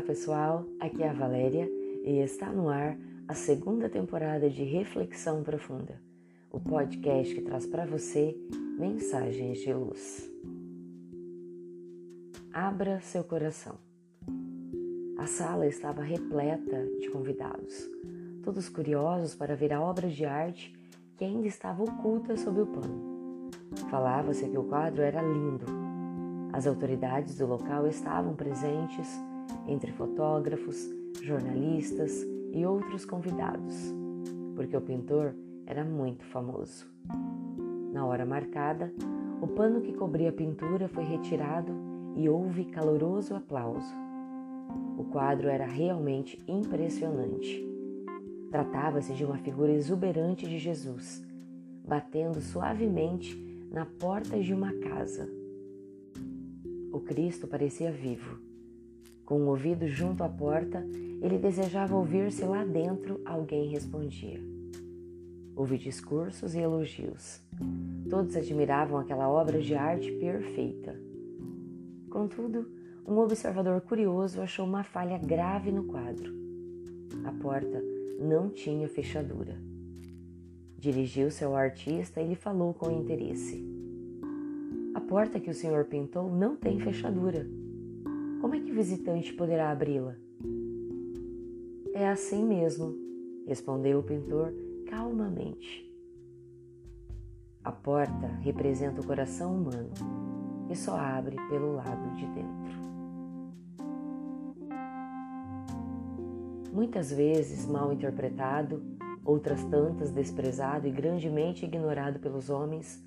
Olá pessoal, aqui é a Valéria e está no ar a segunda temporada de Reflexão Profunda, o podcast que traz para você mensagens de luz. Abra seu coração. A sala estava repleta de convidados, todos curiosos para ver a obra de arte que ainda estava oculta sob o pano. Falava-se que o quadro era lindo. As autoridades do local estavam presentes entre fotógrafos, jornalistas e outros convidados, porque o pintor era muito famoso. Na hora marcada, o pano que cobria a pintura foi retirado e houve caloroso aplauso. O quadro era realmente impressionante. Tratava-se de uma figura exuberante de Jesus, batendo suavemente na porta de uma casa. O Cristo parecia vivo com o ouvido junto à porta, ele desejava ouvir se lá dentro alguém respondia. Houve discursos e elogios. Todos admiravam aquela obra de arte perfeita. Contudo, um observador curioso achou uma falha grave no quadro. A porta não tinha fechadura. Dirigiu-se ao artista e lhe falou com interesse. A porta que o senhor pintou não tem fechadura. Como é que o visitante poderá abri-la? É assim mesmo, respondeu o pintor calmamente. A porta representa o coração humano e só abre pelo lado de dentro. Muitas vezes mal interpretado, outras tantas desprezado e grandemente ignorado pelos homens,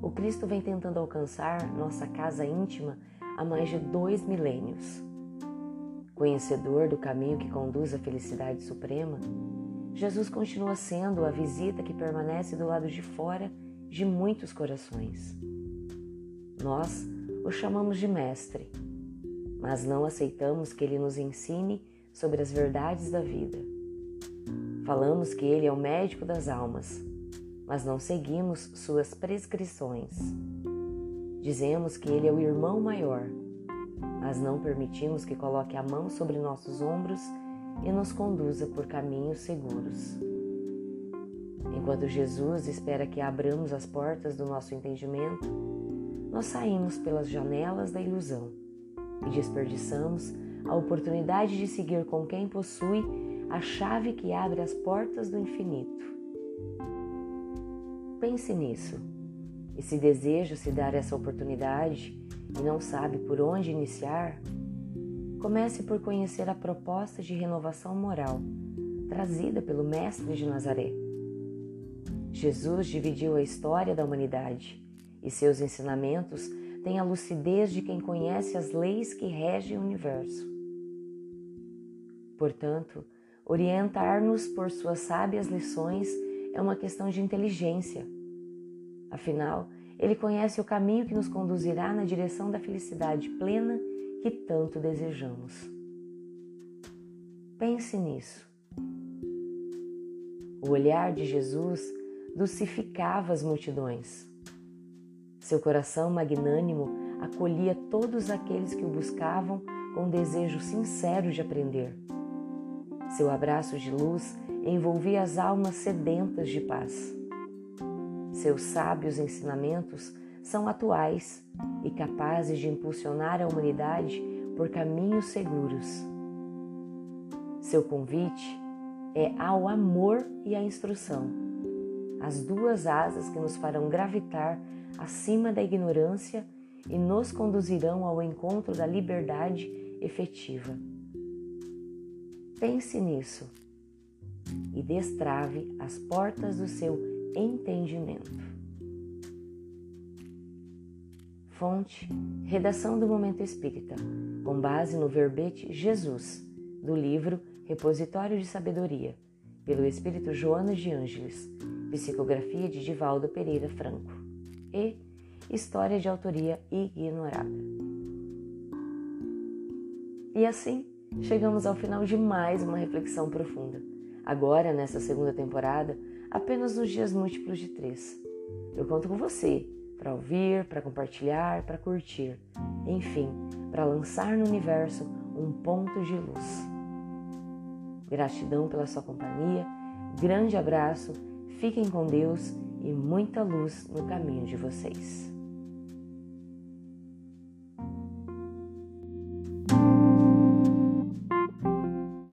o Cristo vem tentando alcançar nossa casa íntima há mais de dois milênios. Conhecedor do caminho que conduz à felicidade suprema, Jesus continua sendo a visita que permanece do lado de fora de muitos corações. Nós o chamamos de Mestre, mas não aceitamos que ele nos ensine sobre as verdades da vida. Falamos que ele é o médico das almas, mas não seguimos suas prescrições. Dizemos que Ele é o irmão maior, mas não permitimos que coloque a mão sobre nossos ombros e nos conduza por caminhos seguros. Enquanto Jesus espera que abramos as portas do nosso entendimento, nós saímos pelas janelas da ilusão e desperdiçamos a oportunidade de seguir com quem possui a chave que abre as portas do infinito. Pense nisso. E se deseja se dar essa oportunidade e não sabe por onde iniciar, comece por conhecer a proposta de renovação moral trazida pelo Mestre de Nazaré. Jesus dividiu a história da humanidade e seus ensinamentos têm a lucidez de quem conhece as leis que regem o universo. Portanto, orientar-nos por suas sábias lições é uma questão de inteligência Afinal, ele conhece o caminho que nos conduzirá na direção da felicidade plena que tanto desejamos. Pense nisso. O olhar de Jesus dulcificava as multidões. Seu coração magnânimo acolhia todos aqueles que o buscavam com desejo sincero de aprender. Seu abraço de luz envolvia as almas sedentas de paz. Seus sábios ensinamentos são atuais e capazes de impulsionar a humanidade por caminhos seguros. Seu convite é ao amor e à instrução, as duas asas que nos farão gravitar acima da ignorância e nos conduzirão ao encontro da liberdade efetiva. Pense nisso e destrave as portas do seu entendimento. Fonte: Redação do Momento Espírita, com base no verbete Jesus, do livro Repositório de Sabedoria, pelo Espírito Joana de Ângeles, psicografia de Divaldo Pereira Franco, e História de autoria ignorada. E assim, chegamos ao final de mais uma reflexão profunda. Agora, nessa segunda temporada, apenas nos dias múltiplos de três. Eu conto com você para ouvir, para compartilhar, para curtir, enfim, para lançar no universo um ponto de luz. Gratidão pela sua companhia, grande abraço, fiquem com Deus e muita luz no caminho de vocês.